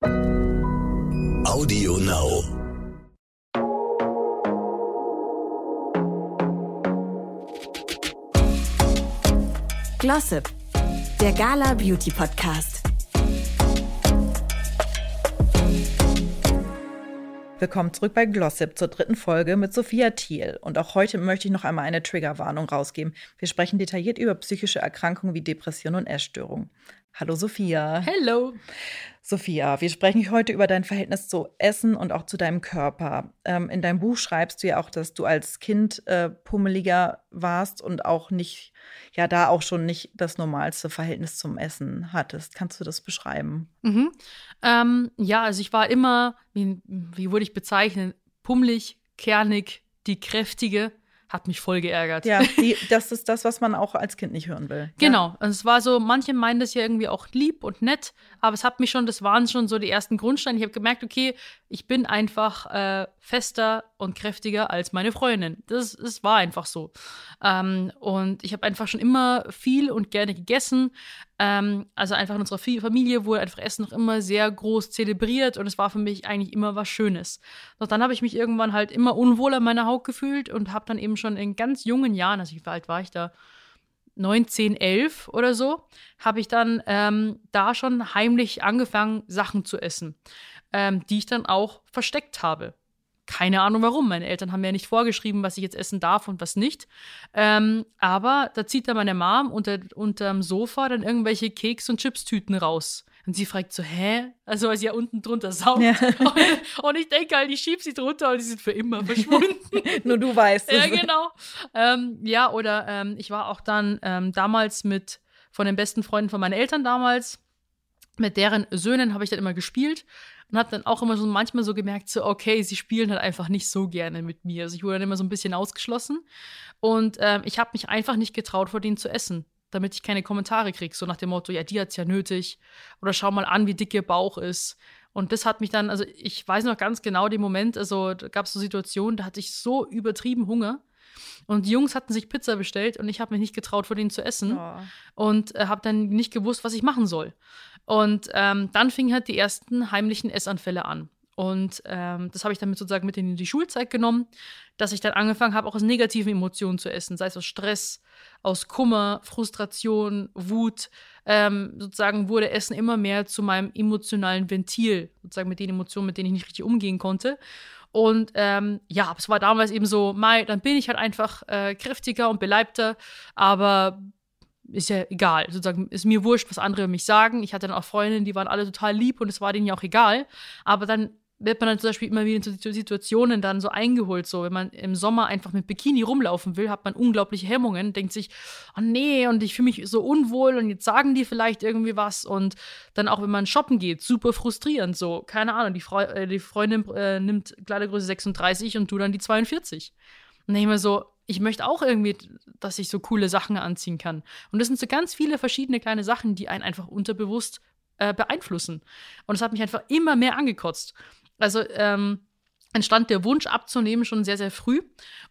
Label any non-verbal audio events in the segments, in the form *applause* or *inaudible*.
Audio Now. Glossip, der Gala Beauty Podcast. Willkommen zurück bei Glossip zur dritten Folge mit Sophia Thiel. Und auch heute möchte ich noch einmal eine Triggerwarnung rausgeben. Wir sprechen detailliert über psychische Erkrankungen wie Depression und Essstörung. Hallo Sophia. Hello. Sophia, wir sprechen heute über dein Verhältnis zu Essen und auch zu deinem Körper. Ähm, in deinem Buch schreibst du ja auch, dass du als Kind äh, pummeliger warst und auch nicht, ja, da auch schon nicht das normalste Verhältnis zum Essen hattest. Kannst du das beschreiben? Mhm. Ähm, ja, also ich war immer, wie, wie wurde ich bezeichnet, pummelig, kernig, die kräftige hat mich voll geärgert. Ja, *laughs* die, das ist das, was man auch als Kind nicht hören will. Genau. Ja. es war so, manche meinen das ja irgendwie auch lieb und nett, aber es hat mich schon, das waren schon so die ersten Grundsteine. Ich habe gemerkt, okay, ich bin einfach äh, fester und kräftiger als meine Freundin. Das, das war einfach so. Ähm, und ich habe einfach schon immer viel und gerne gegessen. Ähm, also einfach in unserer Familie wurde einfach Essen noch immer sehr groß zelebriert und es war für mich eigentlich immer was Schönes. Doch dann habe ich mich irgendwann halt immer unwohl an meiner Haut gefühlt und habe dann eben schon in ganz jungen Jahren, also wie alt war ich da? 19, 11 oder so, habe ich dann ähm, da schon heimlich angefangen, Sachen zu essen, ähm, die ich dann auch versteckt habe. Keine Ahnung warum. Meine Eltern haben mir ja nicht vorgeschrieben, was ich jetzt essen darf und was nicht. Ähm, aber da zieht dann meine Mom unter, unterm Sofa dann irgendwelche Keks- und Chipstüten raus. Und sie fragt so, hä? Also, weil sie ja unten drunter saugt. Ja. Und, *laughs* und, ich denke halt, ich schieb sie drunter und die sind für immer verschwunden. *laughs* Nur du weißt es. Ja, genau. Ähm, ja, oder ähm, ich war auch dann ähm, damals mit, von den besten Freunden von meinen Eltern damals, mit deren Söhnen habe ich dann immer gespielt und habe dann auch immer so manchmal so gemerkt, so, okay, sie spielen halt einfach nicht so gerne mit mir. Also ich wurde dann immer so ein bisschen ausgeschlossen. Und ähm, ich habe mich einfach nicht getraut, vor denen zu essen, damit ich keine Kommentare kriege. So nach dem Motto, ja, die hat's ja nötig. Oder schau mal an, wie dick ihr Bauch ist. Und das hat mich dann, also ich weiß noch ganz genau den Moment, also da gab es so Situationen, da hatte ich so übertrieben Hunger. Und die Jungs hatten sich Pizza bestellt und ich habe mich nicht getraut, vor denen zu essen. Oh. Und äh, habe dann nicht gewusst, was ich machen soll. Und ähm, dann fingen halt die ersten heimlichen Essanfälle an. Und ähm, das habe ich dann mit sozusagen mit in die Schulzeit genommen, dass ich dann angefangen habe, auch aus negativen Emotionen zu essen, sei es aus Stress, aus Kummer, Frustration, Wut. Ähm, sozusagen wurde Essen immer mehr zu meinem emotionalen Ventil, sozusagen mit den Emotionen, mit denen ich nicht richtig umgehen konnte. Und ähm, ja, es war damals eben so, Mai, dann bin ich halt einfach äh, kräftiger und beleibter, aber ist ja egal. Sozusagen ist mir wurscht, was andere mich sagen. Ich hatte dann auch Freundinnen, die waren alle total lieb und es war denen ja auch egal. Aber dann wird man dann zum Beispiel immer wieder in Situationen dann so eingeholt. So, wenn man im Sommer einfach mit Bikini rumlaufen will, hat man unglaubliche Hemmungen, denkt sich, oh nee, und ich fühle mich so unwohl und jetzt sagen die vielleicht irgendwie was. Und dann auch, wenn man shoppen geht, super frustrierend. So, keine Ahnung, die, Freu äh, die Freundin äh, nimmt Kleidergröße 36 und du dann die 42. Und dann ich mir so, ich möchte auch irgendwie, dass ich so coole Sachen anziehen kann. Und das sind so ganz viele verschiedene kleine Sachen, die einen einfach unterbewusst äh, beeinflussen. Und es hat mich einfach immer mehr angekotzt. Also, ähm, entstand der Wunsch abzunehmen schon sehr, sehr früh.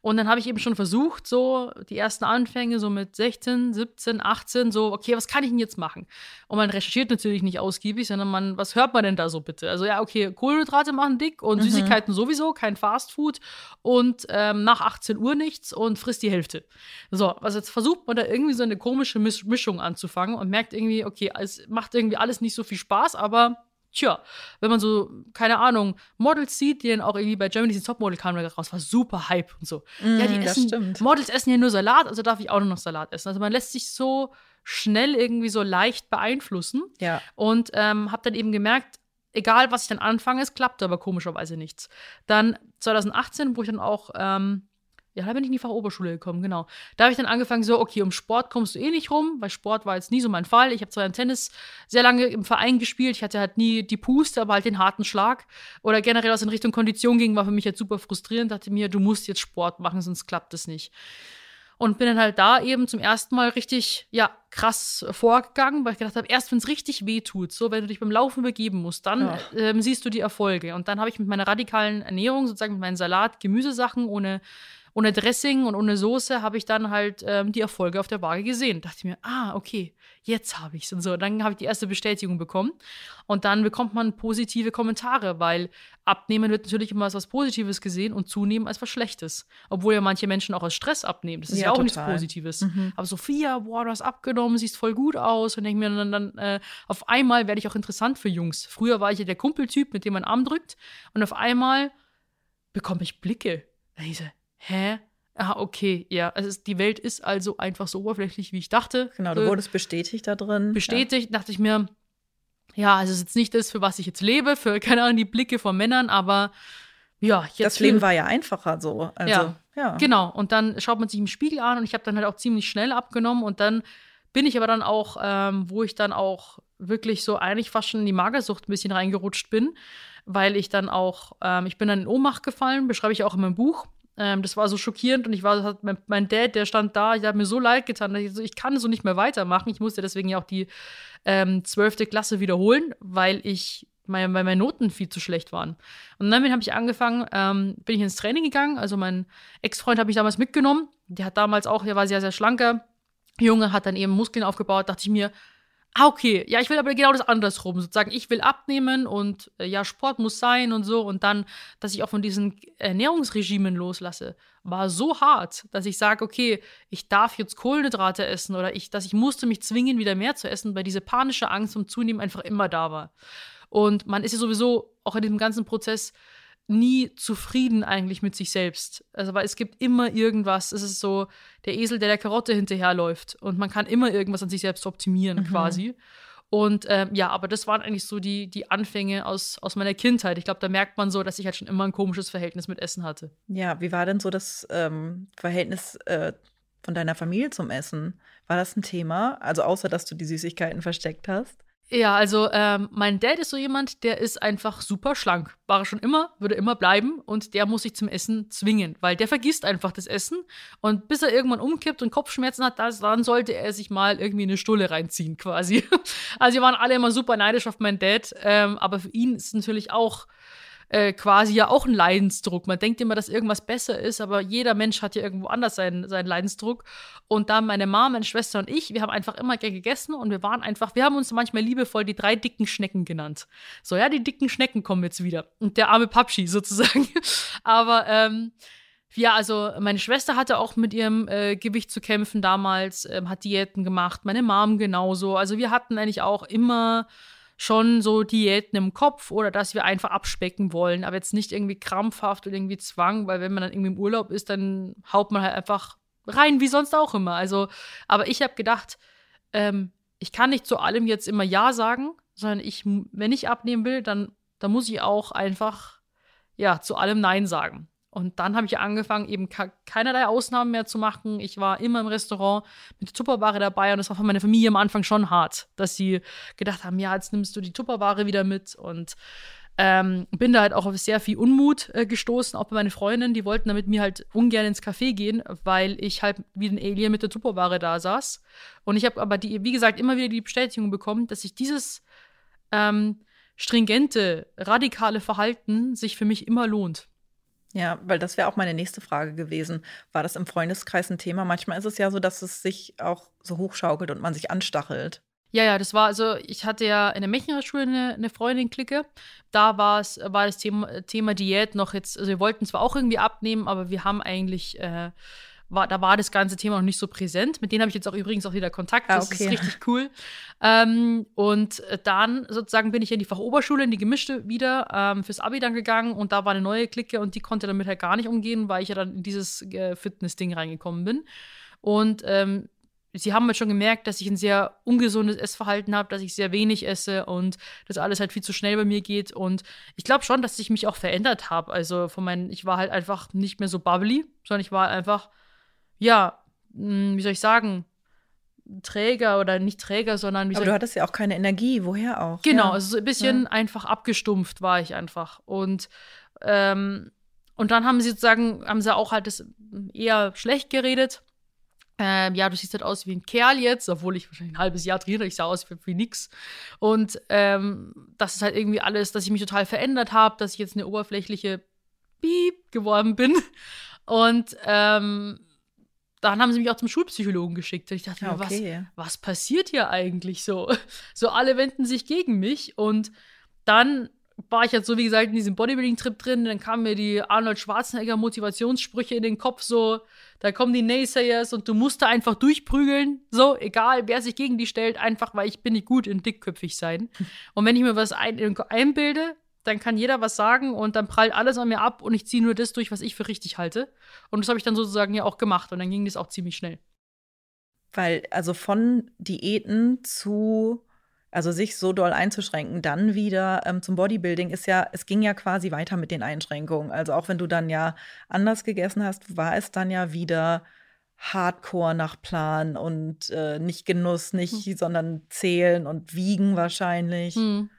Und dann habe ich eben schon versucht, so die ersten Anfänge, so mit 16, 17, 18, so, okay, was kann ich denn jetzt machen? Und man recherchiert natürlich nicht ausgiebig, sondern man, was hört man denn da so bitte? Also ja, okay, Kohlenhydrate machen dick und mhm. Süßigkeiten sowieso, kein Fastfood und ähm, nach 18 Uhr nichts und frisst die Hälfte. So, also jetzt versucht man da irgendwie so eine komische Mischung anzufangen und merkt irgendwie, okay, es macht irgendwie alles nicht so viel Spaß, aber tja, wenn man so, keine Ahnung, Models sieht, die dann auch irgendwie bei Germany's Topmodel kamen raus, war super Hype und so. Mm, ja, die essen, Models essen ja nur Salat, also darf ich auch nur noch Salat essen. Also man lässt sich so schnell irgendwie so leicht beeinflussen. Ja. Und ähm, habe dann eben gemerkt, egal was ich dann anfange, es klappt aber komischerweise nichts. Dann 2018, wo ich dann auch ähm, ja, da bin ich in die Fachoberschule gekommen, genau. Da habe ich dann angefangen, so, okay, um Sport kommst du eh nicht rum, weil Sport war jetzt nie so mein Fall. Ich habe zwar im Tennis sehr lange im Verein gespielt, ich hatte halt nie die Puste, aber halt den harten Schlag. Oder generell, was in Richtung Kondition ging, war für mich jetzt super frustrierend. Dachte mir, du musst jetzt Sport machen, sonst klappt es nicht. Und bin dann halt da eben zum ersten Mal richtig, ja, krass vorgegangen, weil ich gedacht habe, erst wenn es richtig weh tut, so wenn du dich beim Laufen begeben musst, dann ja. ähm, siehst du die Erfolge. Und dann habe ich mit meiner radikalen Ernährung, sozusagen mit meinen Salat, Gemüsesachen ohne ohne Dressing und ohne Soße habe ich dann halt ähm, die Erfolge auf der Waage gesehen. Dachte ich mir, ah, okay, jetzt habe ich es und so. Dann habe ich die erste Bestätigung bekommen und dann bekommt man positive Kommentare, weil Abnehmen wird natürlich immer als was Positives gesehen und Zunehmen als was Schlechtes. Obwohl ja manche Menschen auch als Stress abnehmen. Das ist ja, ja auch total. nichts Positives. Mhm. Aber Sophia, boah, du hast abgenommen, siehst voll gut aus. Und denke mir dann, dann äh, auf einmal werde ich auch interessant für Jungs. Früher war ich ja der Kumpeltyp, mit dem man Arm drückt. Und auf einmal bekomme ich Blicke. Da ich so, hä? Ah, okay, ja. Also die Welt ist also einfach so oberflächlich, wie ich dachte. Genau, du äh, wurdest bestätigt da drin. Bestätigt, ja. dachte ich mir, ja, also es ist jetzt nicht das, für was ich jetzt lebe, für, *laughs* keine Ahnung, die Blicke von Männern, aber ja, jetzt. Das Leben war ja einfacher so. Also, ja, ja. Genau. Und dann schaut man sich im Spiegel an und ich habe dann halt auch ziemlich schnell abgenommen und dann bin ich aber dann auch, ähm, wo ich dann auch wirklich so eigentlich fast schon in die Magersucht ein bisschen reingerutscht bin, weil ich dann auch, ähm, ich bin dann in Ohnmacht gefallen, beschreibe ich auch in meinem Buch. Ähm, das war so schockierend und ich war, mein, mein Dad, der stand da, ich habe mir so leid getan, ich, so, ich kann so nicht mehr weitermachen. Ich musste deswegen ja auch die ähm, zwölfte ähm, Klasse wiederholen, weil ich weil meine Noten viel zu schlecht waren. Und dann habe ich angefangen, ähm, bin ich ins Training gegangen. Also mein Ex-Freund habe ich damals mitgenommen. Der hat damals auch, der war sehr, sehr schlanker Junge, hat dann eben Muskeln aufgebaut. Dachte ich mir, ah, okay, ja, ich will aber genau das andersrum. Sozusagen, ich will abnehmen und äh, ja, Sport muss sein und so. Und dann, dass ich auch von diesen Ernährungsregimen loslasse, war so hart, dass ich sage, okay, ich darf jetzt Kohlenhydrate essen oder ich, dass ich musste mich zwingen, wieder mehr zu essen, weil diese panische Angst um Zunehmen einfach immer da war. Und man ist ja sowieso auch in diesem ganzen Prozess nie zufrieden eigentlich mit sich selbst. Also, weil es gibt immer irgendwas. Es ist so der Esel, der der Karotte hinterherläuft. Und man kann immer irgendwas an sich selbst optimieren, mhm. quasi. Und ähm, ja, aber das waren eigentlich so die, die Anfänge aus, aus meiner Kindheit. Ich glaube, da merkt man so, dass ich halt schon immer ein komisches Verhältnis mit Essen hatte. Ja, wie war denn so das ähm, Verhältnis äh, von deiner Familie zum Essen? War das ein Thema? Also außer, dass du die Süßigkeiten versteckt hast? Ja, also ähm, mein Dad ist so jemand, der ist einfach super schlank. War er schon immer, würde immer bleiben und der muss sich zum Essen zwingen, weil der vergisst einfach das Essen und bis er irgendwann umkippt und Kopfschmerzen hat, das, dann sollte er sich mal irgendwie eine Stulle reinziehen quasi. *laughs* Also wir waren alle immer super neidisch auf meinen Dad, ähm, aber für ihn ist es natürlich auch äh, quasi ja auch ein Leidensdruck. Man denkt immer, dass irgendwas besser ist, aber jeder Mensch hat ja irgendwo anders seinen, seinen Leidensdruck. Und da meine Mama, meine Schwester und ich, wir haben einfach immer gern gegessen und wir waren einfach, wir haben uns manchmal liebevoll die drei dicken Schnecken genannt. So, ja, die dicken Schnecken kommen jetzt wieder. Und der arme Papschi sozusagen. *laughs* aber ähm, ja, also meine Schwester hatte auch mit ihrem äh, Gewicht zu kämpfen damals, ähm, hat Diäten gemacht, meine Mom genauso. Also wir hatten eigentlich auch immer schon so Diäten im Kopf oder dass wir einfach abspecken wollen, aber jetzt nicht irgendwie krampfhaft oder irgendwie Zwang, weil wenn man dann irgendwie im Urlaub ist, dann haut man halt einfach rein, wie sonst auch immer. Also, aber ich habe gedacht, ähm, ich kann nicht zu allem jetzt immer Ja sagen, sondern ich, wenn ich abnehmen will, dann, dann muss ich auch einfach ja zu allem Nein sagen. Und dann habe ich angefangen, eben keinerlei Ausnahmen mehr zu machen. Ich war immer im Restaurant mit der Tupperware dabei und das war für meine Familie am Anfang schon hart, dass sie gedacht haben, ja, jetzt nimmst du die Tupperware wieder mit und ähm, bin da halt auch auf sehr viel Unmut äh, gestoßen, auch bei meinen Freundinnen, die wollten da mit mir halt ungern ins Café gehen, weil ich halt wie ein Alien mit der Tupperware da saß. Und ich habe aber, die, wie gesagt, immer wieder die Bestätigung bekommen, dass sich dieses ähm, stringente, radikale Verhalten sich für mich immer lohnt. Ja, weil das wäre auch meine nächste Frage gewesen. War das im Freundeskreis ein Thema? Manchmal ist es ja so, dass es sich auch so hochschaukelt und man sich anstachelt. Ja, ja, das war also, ich hatte ja in der Schule eine, eine Freundin-Clique. Da war es, war das Thema, Thema Diät noch jetzt, also wir wollten zwar auch irgendwie abnehmen, aber wir haben eigentlich äh, war, da war das ganze Thema noch nicht so präsent. Mit denen habe ich jetzt auch übrigens auch wieder Kontakt. Das ah, okay. ist richtig cool. Ähm, und dann sozusagen bin ich in die Fachoberschule, in die gemischte wieder ähm, fürs Abi dann gegangen und da war eine neue Clique und die konnte damit halt gar nicht umgehen, weil ich ja dann in dieses äh, Fitness-Ding reingekommen bin. Und ähm, sie haben halt schon gemerkt, dass ich ein sehr ungesundes Essverhalten habe, dass ich sehr wenig esse und dass alles halt viel zu schnell bei mir geht. Und ich glaube schon, dass ich mich auch verändert habe. Also von meinen, ich war halt einfach nicht mehr so bubbly, sondern ich war einfach ja, hm, wie soll ich sagen, Träger oder nicht Träger, sondern wie Aber du hattest ja auch keine Energie, woher auch? Genau, ja. also so ein bisschen ja. einfach abgestumpft war ich einfach. Und, ähm, und dann haben sie sozusagen, haben sie auch halt das eher schlecht geredet. Ähm, ja, du siehst halt aus wie ein Kerl jetzt, obwohl ich wahrscheinlich ein halbes Jahr trainiere, ich sah aus wie, wie nix. Und ähm, das ist halt irgendwie alles, dass ich mich total verändert habe, dass ich jetzt eine oberflächliche Piep geworden bin. Und ähm, dann haben sie mich auch zum Schulpsychologen geschickt. Und ich dachte Ja, mir, okay. was, was passiert hier eigentlich so? *laughs* So alle wenden sich gegen mich. Und dann war ich jetzt so, wie gesagt, in diesem Bodybuilding-Trip drin. Dann kamen mir die Arnold Schwarzenegger-Motivationssprüche in den Kopf so. Da kommen die Naysayers und du musst da einfach durchprügeln. So, egal, wer sich gegen die stellt, einfach, weil ich bin nicht gut in dickköpfig sein. *laughs* Und wenn ich mir was ein, einbilde, dann kann jeder was sagen und dann prallt alles an mir ab und ich ziehe nur das durch, was ich für richtig halte. Und das habe ich dann sozusagen ja auch gemacht und dann ging das auch ziemlich schnell. Weil, also von Diäten zu, also sich so doll einzuschränken, dann wieder ähm, zum Bodybuilding ist ja, es ging ja quasi weiter mit den Einschränkungen. Also auch wenn du dann ja anders gegessen hast, war es dann ja wieder Hardcore nach Plan und äh, nicht Genuss, nicht, sondern zählen und wiegen wahrscheinlich. Hm.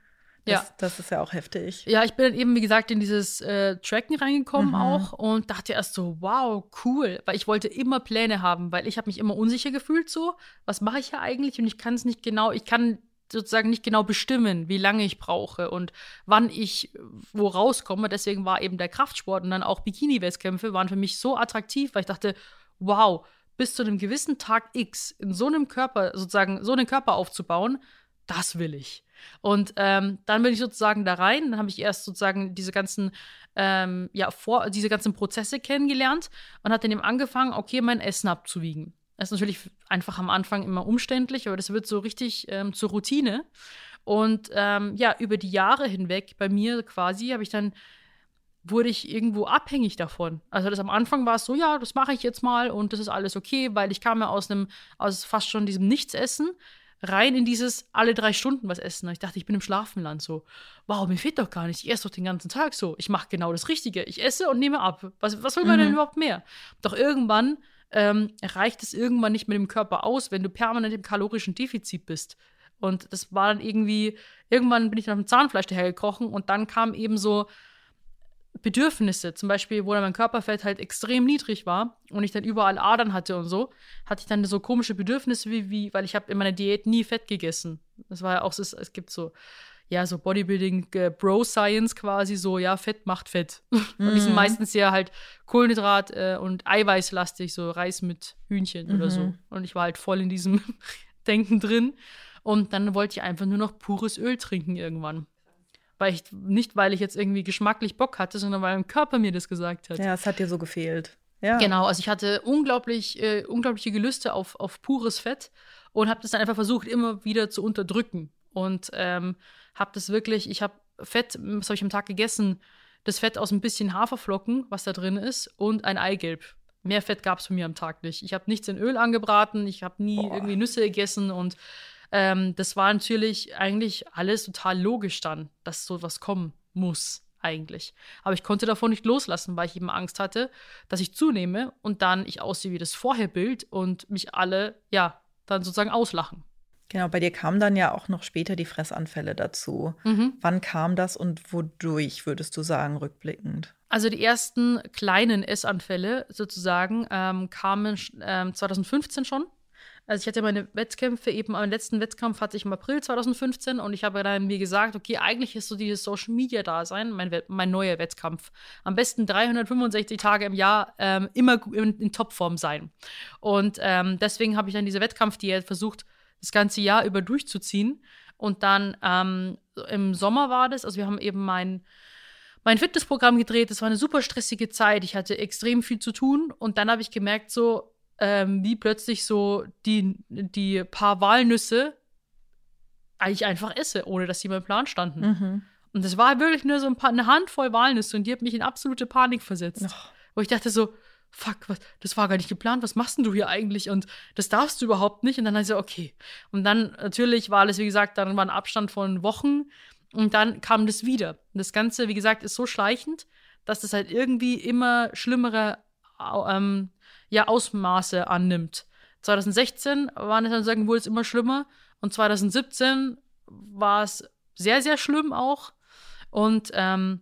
Ja. Das, das ist ja auch heftig. Ja, ich bin dann eben, wie gesagt, in dieses äh, Tracken reingekommen Mhm. auch und dachte erst so, wow, cool, weil ich wollte immer Pläne haben, weil ich habe mich immer unsicher gefühlt so, was mache ich hier eigentlich und ich kann es nicht genau, ich kann sozusagen nicht genau bestimmen, wie lange ich brauche und wann ich wo rauskomme. Deswegen war eben der Kraftsport und dann auch Bikini-Wettkämpfe waren für mich so attraktiv, weil ich dachte, wow, bis zu einem gewissen Tag X in so einem Körper, sozusagen so einen Körper aufzubauen, das will ich. Und ähm, dann bin ich sozusagen da rein. Dann habe ich erst sozusagen diese ganzen, ähm, ja, vor, diese ganzen Prozesse kennengelernt und hat dann eben angefangen, okay, mein Essen abzuwiegen. Das ist natürlich einfach am Anfang immer umständlich, aber das wird so richtig ähm, zur Routine. Und ähm, ja, über die Jahre hinweg bei mir quasi habe ich dann wurde ich irgendwo abhängig davon. Also das am Anfang war es so, ja, das mache ich jetzt mal und das ist alles okay, weil ich kam ja aus einem, aus fast schon diesem Nichtsessen rein in dieses alle drei Stunden was essen. Und ich dachte, ich bin im Schlafenland so. Wow, mir fehlt doch gar nicht. Ich esse doch den ganzen Tag so. Ich mache genau das Richtige. Ich esse und nehme ab. Was, was will man denn Mhm. überhaupt mehr? Doch irgendwann ähm, reicht es irgendwann nicht mit dem Körper aus, wenn du permanent im kalorischen Defizit bist. Und das war dann irgendwie, irgendwann bin ich dann auf dem Zahnfleisch dahergekrochen und dann kam eben so Bedürfnisse, zum Beispiel, wo dann mein Körperfett halt extrem niedrig war und ich dann überall Adern hatte und so, hatte ich dann so komische Bedürfnisse, wie, wie weil ich habe in meiner Diät nie Fett gegessen. Das war ja auch, so, es gibt so, ja, so Bodybuilding, äh, Bro-Science quasi, so, ja, Fett macht Fett. *laughs* Und die sind Mhm. meistens sehr halt Kohlenhydrat äh, und Eiweißlastig, so Reis mit Hühnchen oder so. Mhm. Und ich war halt voll in diesem *laughs* Denken drin. Und dann wollte ich einfach nur noch pures Öl trinken irgendwann. Weil ich, nicht, weil ich jetzt irgendwie geschmacklich Bock hatte, sondern weil mein Körper mir das gesagt hat. Ja, es hat dir so gefehlt. Ja. Genau, also ich hatte unglaublich, äh, unglaubliche Gelüste auf, auf pures Fett und habe das dann einfach versucht, immer wieder zu unterdrücken. Und ähm, habe das wirklich, ich habe Fett, was habe ich am Tag gegessen? Das Fett aus ein bisschen Haferflocken, was da drin ist, und ein Eigelb. Mehr Fett gab es von mir am Tag nicht. Ich habe nichts in Öl angebraten, ich habe nie Boah. irgendwie Nüsse gegessen und ähm, das war natürlich eigentlich alles total logisch dann, dass sowas kommen muss eigentlich. Aber ich konnte davon nicht loslassen, weil ich eben Angst hatte, dass ich zunehme und dann ich aussehe wie das Vorherbild und mich alle, ja, dann sozusagen auslachen. Genau, bei dir kamen dann ja auch noch später die Fressanfälle dazu. Wann kam das und wodurch, würdest du sagen, rückblickend? Also die ersten kleinen Essanfälle sozusagen ähm, kamen ähm, 2015 schon. Also ich hatte meine Wettkämpfe, eben am letzten Wettkampf hatte ich im April 2015 und ich habe dann mir gesagt, okay, eigentlich ist so dieses Social Media Dasein mein, mein neuer Wettkampf. Am besten 365 Tage im Jahr ähm, immer in, in Topform sein. Und ähm, deswegen habe ich dann diese Wettkampfdiät versucht, das ganze Jahr über durchzuziehen. Und dann ähm, im Sommer war das, also wir haben eben mein mein Fitnessprogramm gedreht. Das war eine super stressige Zeit. Ich hatte extrem viel zu tun. Und dann habe ich gemerkt, so ähm, wie plötzlich so die, die paar Walnüsse eigentlich einfach esse, ohne dass sie in meinem Plan standen. Mhm. Und das war wirklich nur so ein paar, eine Handvoll Walnüsse und die hat mich in absolute Panik versetzt. Ach. Wo ich dachte so, fuck, was, das war gar nicht geplant, was machst denn du hier eigentlich? Und das darfst du überhaupt nicht. Und dann habe ich so, okay. Und dann natürlich war alles, wie gesagt, dann war ein Abstand von Wochen und dann kam das wieder. Und das Ganze, wie gesagt, ist so schleichend, dass das halt irgendwie immer schlimmere ähm, ja, Ausmaße annimmt. 2016 waren es dann sagen, wurde es immer schlimmer und 2017 war es sehr, sehr schlimm auch. Und ähm,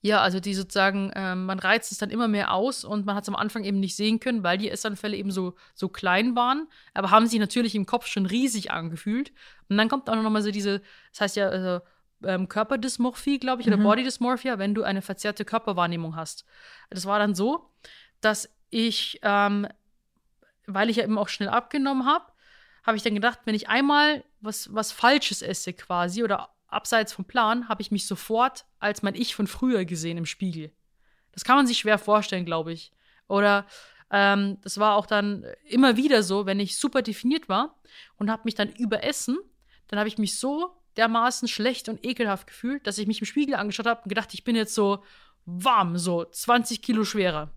ja, also die sozusagen, ähm, man reizt es dann immer mehr aus und man hat es am Anfang eben nicht sehen können, weil die Essanfälle eben so, so klein waren, aber haben sich natürlich im Kopf schon riesig angefühlt. Und dann kommt auch noch mal so diese, das heißt ja, also, ähm, Körperdysmorphie, glaube ich, oder Mhm. Body Dysmorphia, wenn du eine verzerrte Körperwahrnehmung hast. Das war dann so, dass ich, ähm, weil ich ja immer auch schnell abgenommen habe, habe ich dann gedacht, wenn ich einmal was, was Falsches esse quasi oder abseits vom Plan, habe ich mich sofort als mein Ich von früher gesehen im Spiegel. Das kann man sich schwer vorstellen, glaube ich. Oder ähm, das war auch dann immer wieder so, wenn ich super definiert war und habe mich dann überessen, dann habe ich mich so dermaßen schlecht und ekelhaft gefühlt, dass ich mich im Spiegel angeschaut habe und gedacht, ich bin jetzt so warm, so 20 Kilo schwerer.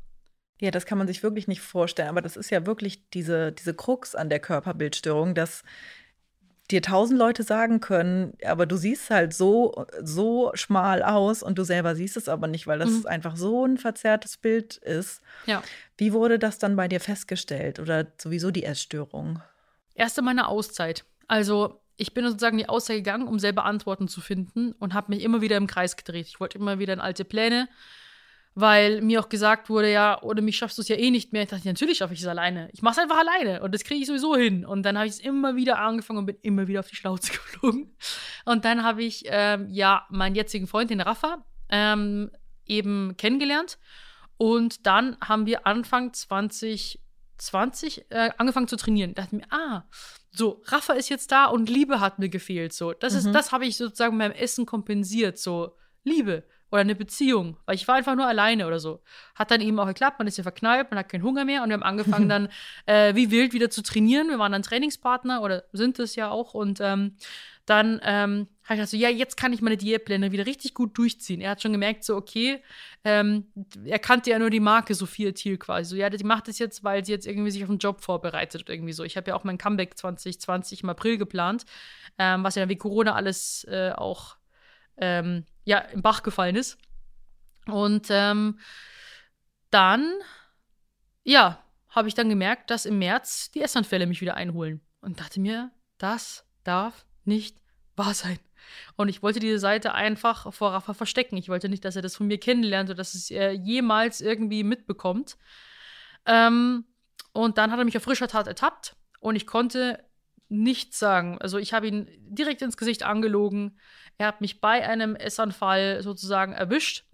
Ja, das kann man sich wirklich nicht vorstellen, aber das ist ja wirklich diese, diese Krux an der Körperbildstörung, dass dir tausend Leute sagen können, aber du siehst halt so, so schmal aus und du selber siehst es aber nicht, weil das mhm. einfach so ein verzerrtes Bild ist. Ja. Wie wurde das dann bei dir festgestellt oder sowieso die Essstörung? Erst in meiner Auszeit. Also ich bin sozusagen die Auszeit gegangen, um selber Antworten zu finden und habe mich immer wieder im Kreis gedreht. Ich wollte immer wieder in alte Pläne weil mir auch gesagt wurde, ja, ohne mich schaffst du es ja eh nicht mehr. Ich dachte, natürlich schaffe ich es alleine. Ich mache es einfach alleine und das kriege ich sowieso hin. Und dann habe ich es immer wieder angefangen und bin immer wieder auf die Schnauze *laughs* geflogen. Und dann habe ich, ähm, ja, meinen jetzigen Freund, den Rafa, ähm, eben kennengelernt. Und dann haben wir Anfang 2020 äh, angefangen zu trainieren. Ich dachte mir, ah, so, Rafa ist jetzt da und Liebe hat mir gefehlt. So, das mhm. das habe ich sozusagen beim Essen kompensiert. So, Liebe oder eine Beziehung, weil ich war einfach nur alleine oder so. Hat dann eben auch geklappt, man ist ja verknallt, man hat keinen Hunger mehr und wir haben angefangen *laughs* dann äh, wie wild wieder zu trainieren. Wir waren dann Trainingspartner oder sind es ja auch und ähm, dann ähm, habe ich gedacht so, ja, jetzt kann ich meine Diätpläne wieder richtig gut durchziehen. Er hat schon gemerkt, so, okay, ähm, er kannte ja nur die Marke Sophia Thiel quasi. So, ja, die macht das jetzt, weil sie jetzt irgendwie sich auf einen Job vorbereitet oder irgendwie so. Ich habe ja auch mein Comeback 2020 im April geplant, ähm, was ja dann wie Corona alles äh, auch ähm, ja, im Bach gefallen ist. Und ähm, dann, ja, habe ich dann gemerkt, dass im März die Essanfälle mich wieder einholen. Und dachte mir, das darf nicht wahr sein. Und ich wollte diese Seite einfach vor Rafa verstecken. Ich wollte nicht, dass er das von mir kennenlernt oder dass es er jemals irgendwie mitbekommt. Ähm, und dann hat er mich auf frischer Tat ertappt und ich konnte nichts sagen. Also ich habe ihn direkt ins Gesicht angelogen. Er hat mich bei einem Essanfall sozusagen erwischt.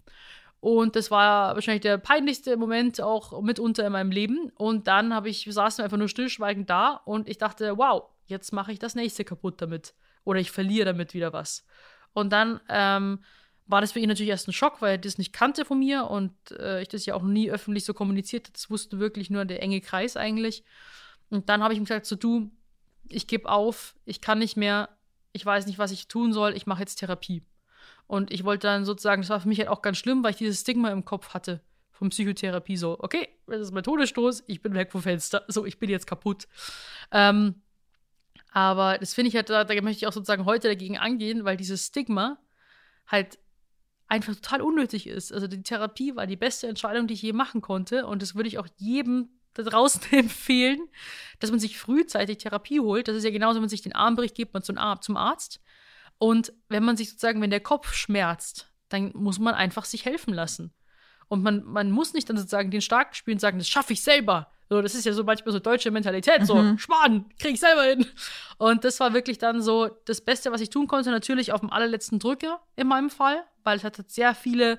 Und das war wahrscheinlich der peinlichste Moment auch mitunter in meinem Leben. Und dann habe ich, saßen wir einfach nur stillschweigend da und ich dachte, wow, jetzt mache ich das nächste kaputt damit. Oder ich verliere damit wieder was. Und dann ähm, war das für ihn natürlich erst ein Schock, weil er das nicht kannte von mir und äh, ich das ja auch nie öffentlich so kommuniziert. Das wusste wirklich nur der enge Kreis eigentlich. Und dann habe ich ihm gesagt, so du, ich gebe auf, ich kann nicht mehr, ich weiß nicht, was ich tun soll, ich mache jetzt Therapie. Und ich wollte dann sozusagen, das war für mich halt auch ganz schlimm, weil ich dieses Stigma im Kopf hatte von Psychotherapie. So, okay, das ist mein Todesstoß, ich bin weg vom Fenster, so, ich bin jetzt kaputt. Ähm, aber das finde ich halt, da, da möchte ich auch sozusagen heute dagegen angehen, weil dieses Stigma halt einfach total unnötig ist. Also die Therapie war die beste Entscheidung, die ich je machen konnte. Und das würde ich auch jedem da draußen empfehlen, dass man sich frühzeitig Therapie holt. Das ist ja genauso, wenn man sich den Arm bricht, geht man zum Arzt. Und wenn man sich sozusagen, wenn der Kopf schmerzt, dann muss man einfach sich helfen lassen. Und man, man muss nicht dann sozusagen den Starken spielen und sagen, das schaffe ich selber. So, das ist ja so manchmal so deutsche Mentalität, so, mhm. Schmarrn, krieg ich selber hin. Und das war wirklich dann so das Beste, was ich tun konnte. Natürlich auf dem allerletzten Drücker in meinem Fall, weil es hat sehr viele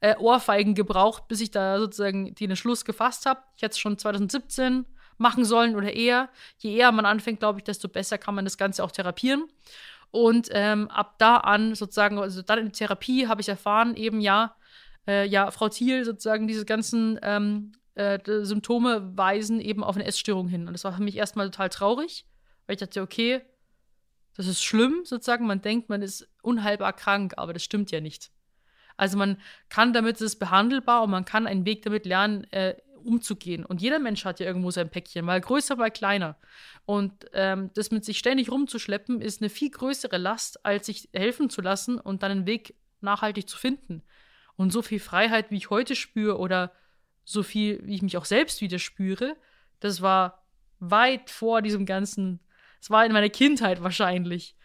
äh, Ohrfeigen gebraucht, bis ich da sozusagen den Schluss gefasst habe. Ich hätte es schon 2017 machen sollen oder eher. Je eher man anfängt, glaube ich, desto besser kann man das Ganze auch therapieren. Und ähm, ab da an sozusagen, also dann in der Therapie habe ich erfahren, eben ja, äh, ja, Frau Thiel sozusagen diese ganzen ähm, äh, Symptome weisen eben auf eine Essstörung hin. Und das war für mich erstmal total traurig, weil ich dachte, okay, das ist schlimm sozusagen. Man denkt, man ist unheilbar krank, aber das stimmt ja nicht. Also man kann damit, es ist behandelbar und man kann einen Weg damit lernen, äh, umzugehen. Und jeder Mensch hat ja irgendwo sein Päckchen, mal größer, mal kleiner. Und ähm, das mit sich ständig rumzuschleppen, ist eine viel größere Last, als sich helfen zu lassen und dann einen Weg nachhaltig zu finden. Und so viel Freiheit, wie ich heute spüre, oder so viel, wie ich mich auch selbst wieder spüre, das war weit vor diesem ganzen, es war in meiner Kindheit wahrscheinlich.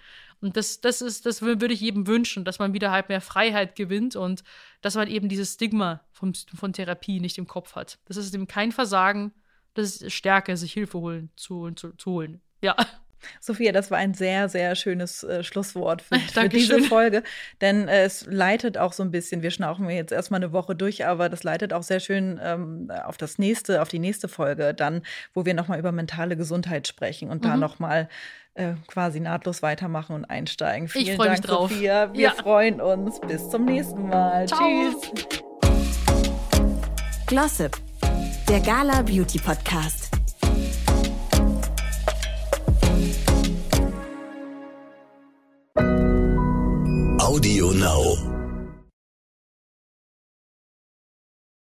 Und das, das ist, das würde ich jedem wünschen, dass man wieder halt mehr Freiheit gewinnt und dass man eben dieses Stigma vom, von Therapie nicht im Kopf hat. Das ist eben kein Versagen, das ist Stärke, sich Hilfe holen, zu, zu, zu holen. Ja. Sophia, das war ein sehr, sehr schönes äh, Schlusswort für, *laughs* für diese Folge, denn äh, es leitet auch so ein bisschen, wir schnauchen jetzt erstmal eine Woche durch, aber das leitet auch sehr schön ähm, auf das nächste, auf die nächste Folge dann, wo wir nochmal über mentale Gesundheit sprechen und mhm. da nochmal äh, quasi nahtlos weitermachen und einsteigen. Vielen ich Dank, mich drauf. Sophia. Wir ja. freuen uns. Bis zum nächsten Mal. Ciao. Tschüss. Glossip, der Gala Beauty Podcast.